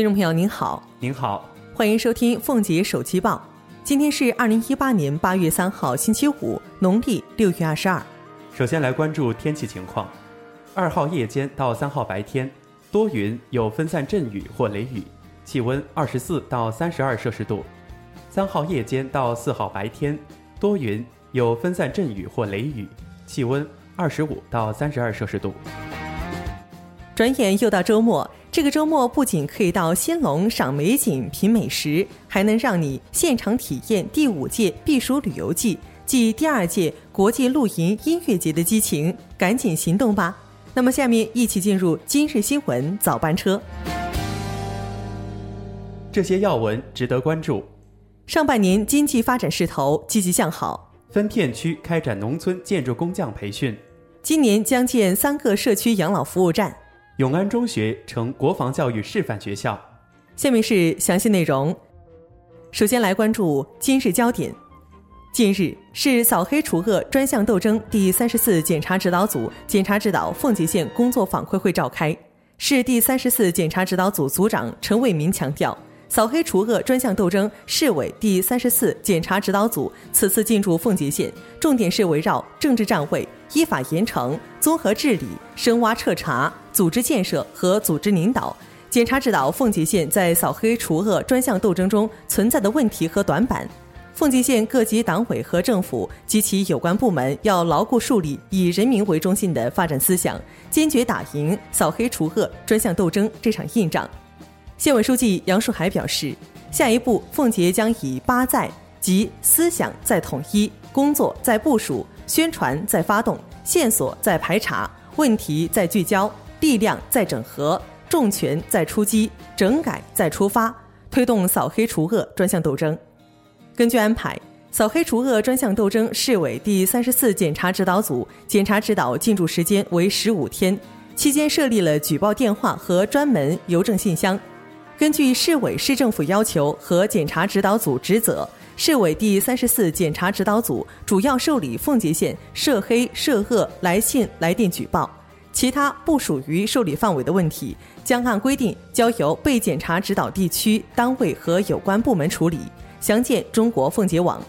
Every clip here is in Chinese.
听众朋友您好，您好，欢迎收听凤姐手机报。今天是二零一八年八月三号，星期五，农历六月二十二。首先来关注天气情况。二号夜间到三号白天，多云，有分散阵雨或雷雨，气温二十四到三十二摄氏度。三号夜间到四号白天，多云，有分散阵雨或雷雨，气温二十五到三十二摄氏度。转眼又到周末，这个周末不仅可以到新隆赏美景、品美食，还能让你现场体验第五届避暑旅游季暨第二届国际露营音乐节的激情，赶紧行动吧！那么，下面一起进入今日新闻早班车。这些要闻值得关注。上半年经济发展势头积极向好，分片区开展农村建筑工匠培训。今年将建三个社区养老服务站。永安中学成国防教育示范学校。下面是详细内容。首先来关注今日焦点。近日市扫黑除恶专项斗争第三十四检查指导组检查指导奉节县工作反馈会召开。市第三十四检查指导组组长陈伟民强调，扫黑除恶专项斗争市委第三十四检查指导组此次进驻奉节县，重点是围绕政治站位、依法严惩、综合治理、深挖彻查、组织建设和组织领导，检查指导奉节县在扫黑除恶专项斗争中存在的问题和短板。奉节县各级党委和政府及其有关部门要牢固树立以人民为中心的发展思想，坚决打赢扫黑除恶专项斗争这场硬仗。县委书记杨树海表示，下一步奉节将以八在即思想在统一、工作在部署、宣传在发动、线索在排查、问题在聚焦、力量在整合、重拳在出击、整改在出发，推动扫黑除恶专项斗争。根据安排，扫黑除恶专项斗争市委第三十四检查指导组检查指导进驻时间为十五天，期间设立了举报电话和专门邮政信箱。根据市委市政府要求和检查指导组职责，市委第三十四检查指导组主要受理奉节县涉黑涉恶来信来电举报，其他不属于受理范围的问题，将按规定交由被检查指导地区单位和有关部门处理。详见中国奉节网。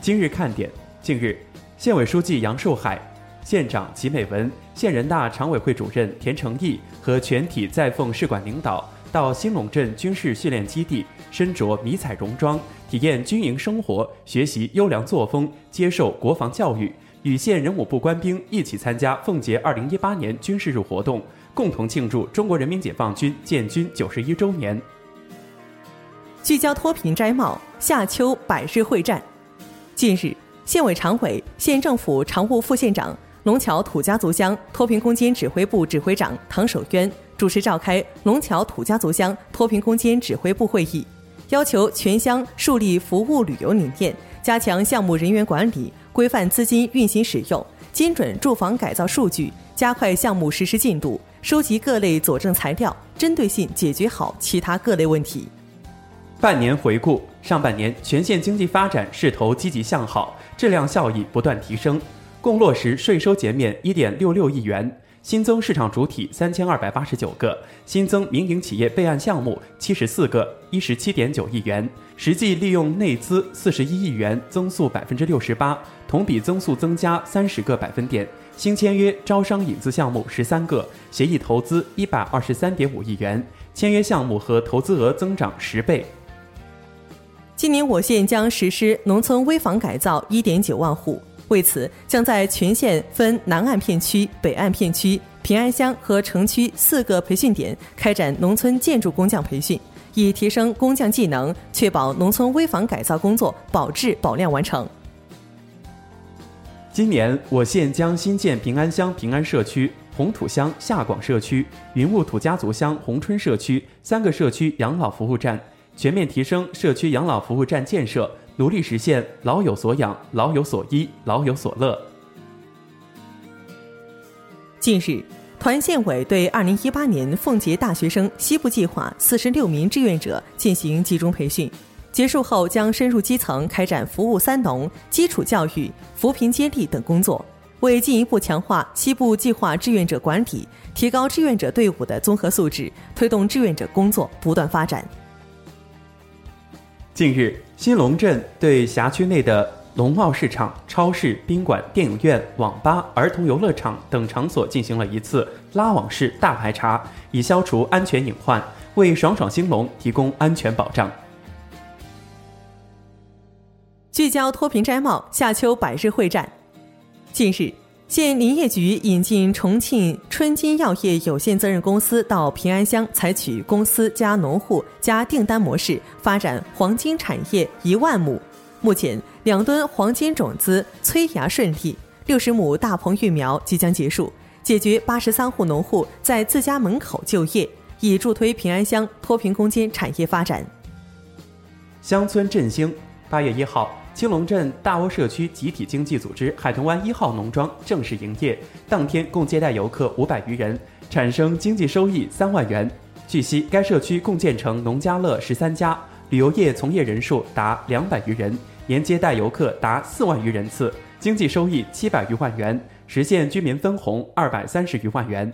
今日看点：近日，县委书记杨树海、县长齐美文、县人大常委会主任田成义和全体在奉市管领导到兴隆镇军事训练基地，身着迷彩戎装，体验军营生活，学习优良作风，接受国防教育，与县人武部官兵一起参加奉节二零一八年军事日活动，共同庆祝中国人民解放军建军九十一周年。聚焦脱贫摘帽，夏秋百日会战。近日，县委常委、县政府常务副县长、龙桥土家族乡脱贫攻坚指挥部指挥长唐守渊主持召开龙桥土家族乡脱贫攻坚指挥部会议，要求全乡树立服务旅游理念，加强项目人员管理，规范资金运行使用，精准住房改造数据，加快项目实施进度，收集各类佐证材料，针对性解决好其他各类问题。半年回顾，上半年全县经济发展势头积极向好，质量效益不断提升，共落实税收减免一点六六亿元，新增市场主体三千二百八十九个，新增民营企业备案项目七十四个，一十七点九亿元，实际利用内资四十一亿元，增速百分之六十八，同比增速增加三十个百分点，新签约招商引资项目十三个，协议投资一百二十三点五亿元，签约项目和投资额增长十倍。今年我县将实施农村危房改造一点九万户，为此将在全县分南岸片区、北岸片区、平安乡和城区四个培训点开展农村建筑工匠培训，以提升工匠技能，确保农村危房改造工作保质保量完成。今年我县将新建平安乡平安社区、红土乡下广社区、云雾土家族乡红春社区三个社区养老服务站。全面提升社区养老服务站建设，努力实现老有所养、老有所依、老有所乐。近日，团县委对二零一八年奉节大学生西部计划四十六名志愿者进行集中培训，结束后将深入基层开展服务三农、基础教育、扶贫接力等工作。为进一步强化西部计划志愿者管理，提高志愿者队伍的综合素质，推动志愿者工作不断发展。近日，新龙镇对辖区内的农贸市场、超市、宾馆、电影院、网吧、儿童游乐场等场所进行了一次拉网式大排查，以消除安全隐患，为爽爽兴隆提供安全保障。聚焦脱贫摘帽，夏秋百日会战。近日，县林业局引进重庆春金药业有限责任公司到平安乡，采取公司加农户加订单模式，发展黄金产业一万亩。目前，两吨黄金种子催芽顺利，六十亩大棚育苗即将结束，解决八十三户农户在自家门口就业，以助推平安乡脱贫攻坚产业发展。乡村振兴，八月一号。青龙镇大窝社区集体经济组织海豚湾一号农庄正式营业，当天共接待游客五百余人，产生经济收益三万元。据悉，该社区共建成农家乐十三家，旅游业从业人数达两百余人，年接待游客达四万余人次，经济收益七百余万元，实现居民分红二百三十余万元。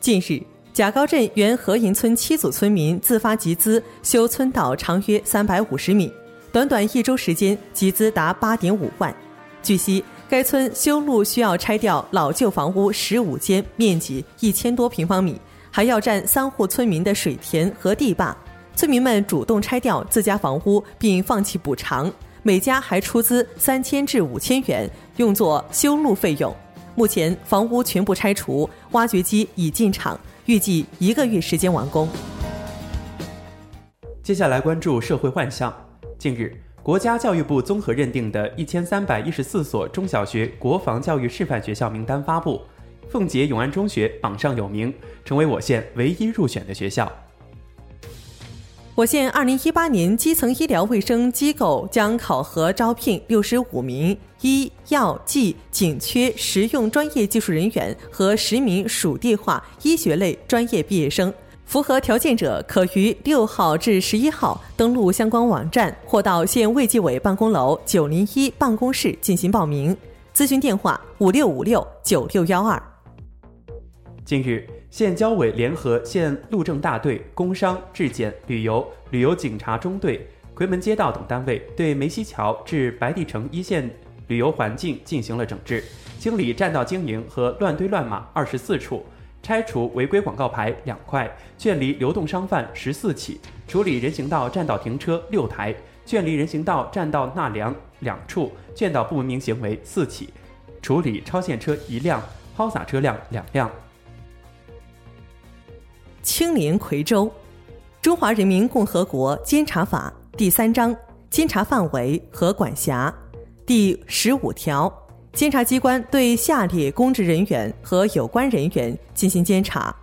近日。贾高镇原河营村七组村民自发集资修村道，长约三百五十米，短短一周时间集资达八点五万。据悉，该村修路需要拆掉老旧房屋十五间，面积一千多平方米，还要占三户村民的水田和地坝。村民们主动拆掉自家房屋，并放弃补偿，每家还出资三千至五千元，用作修路费用。目前房屋全部拆除，挖掘机已进场。预计一个月时间完工。接下来关注社会万象。近日，国家教育部综合认定的一千三百一十四所中小学国防教育示范学校名单发布，奉节永安中学榜上有名，成为我县唯一入选的学校。我县二零一八年基层医疗卫生机构将考核招聘六十五名医药技紧缺实用专业技术人员和十名属地化医学类专业毕业生，符合条件者可于六号至十一号登录相关网站或到县卫计委办公楼九零一办公室进行报名。咨询电话：五六五六九六幺二。近日。县交委联合县路政大队、工商、质检、旅游、旅游警察中队、夔门街道等单位，对梅溪桥至白帝城一线旅游环境进行了整治，清理占道经营和乱堆乱码二十四处，拆除违规广告牌两块，劝离流动商贩十四起，处理人行道占道停车六台，劝离人行道占道纳凉两处，劝导不文明行为四起，处理超限车一辆，抛洒车辆两辆。青莲夔州，《中华人民共和国监察法》第三章监察范围和管辖第十五条，监察机关对下列公职人员和有关人员进行监察：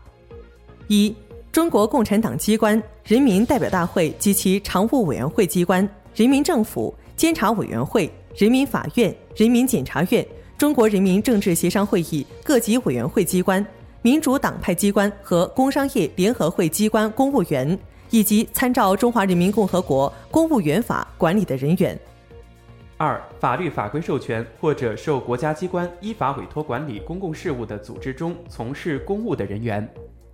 一、中国共产党机关、人民代表大会及其常务委员会机关、人民政府、监察委员会、人民法院、人民检察院、中国人民政治协商会议各级委员会机关。民主党派机关和工商业联合会机关公务员，以及参照《中华人民共和国公务员法》管理的人员；二、法律法规授权或者受国家机关依法委托管理公共事务的组织中从事公务的人员；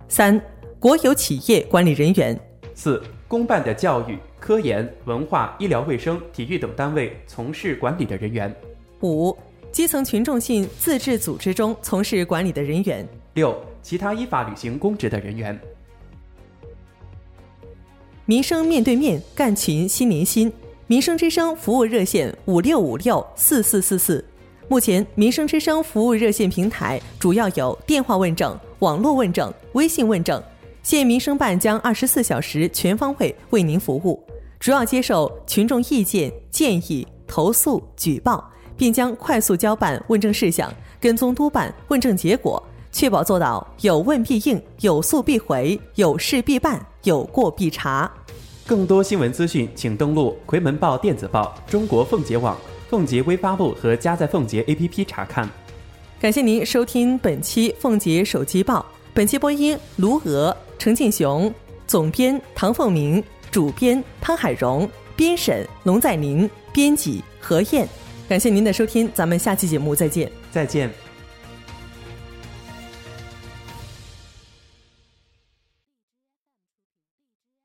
三、国有企业管理人员；四、公办的教育、科研、文化、医疗卫生、体育等单位从事管理的人员；五、基层群众性自治组织中从事管理的人员。六、其他依法履行公职的人员。民生面对面干群心连心，民生之声服务热线五六五六四四四四。目前，民生之声服务热线平台主要有电话问诊、网络问诊、微信问诊。县民生办将二十四小时全方位为您服务，主要接受群众意见、建议、投诉、举报，并将快速交办问政事项，跟踪督办问政结果。确保做到有问必应、有诉必回、有事必办、有过必查。更多新闻资讯，请登录《夔门报》电子报、中国凤姐网、凤姐微发布和加载凤姐 APP 查看。感谢您收听本期凤姐手机报。本期播音：卢娥、程敬雄，总编唐凤鸣，主编潘海荣，编审龙在宁，编辑何燕。感谢您的收听，咱们下期节目再见。再见。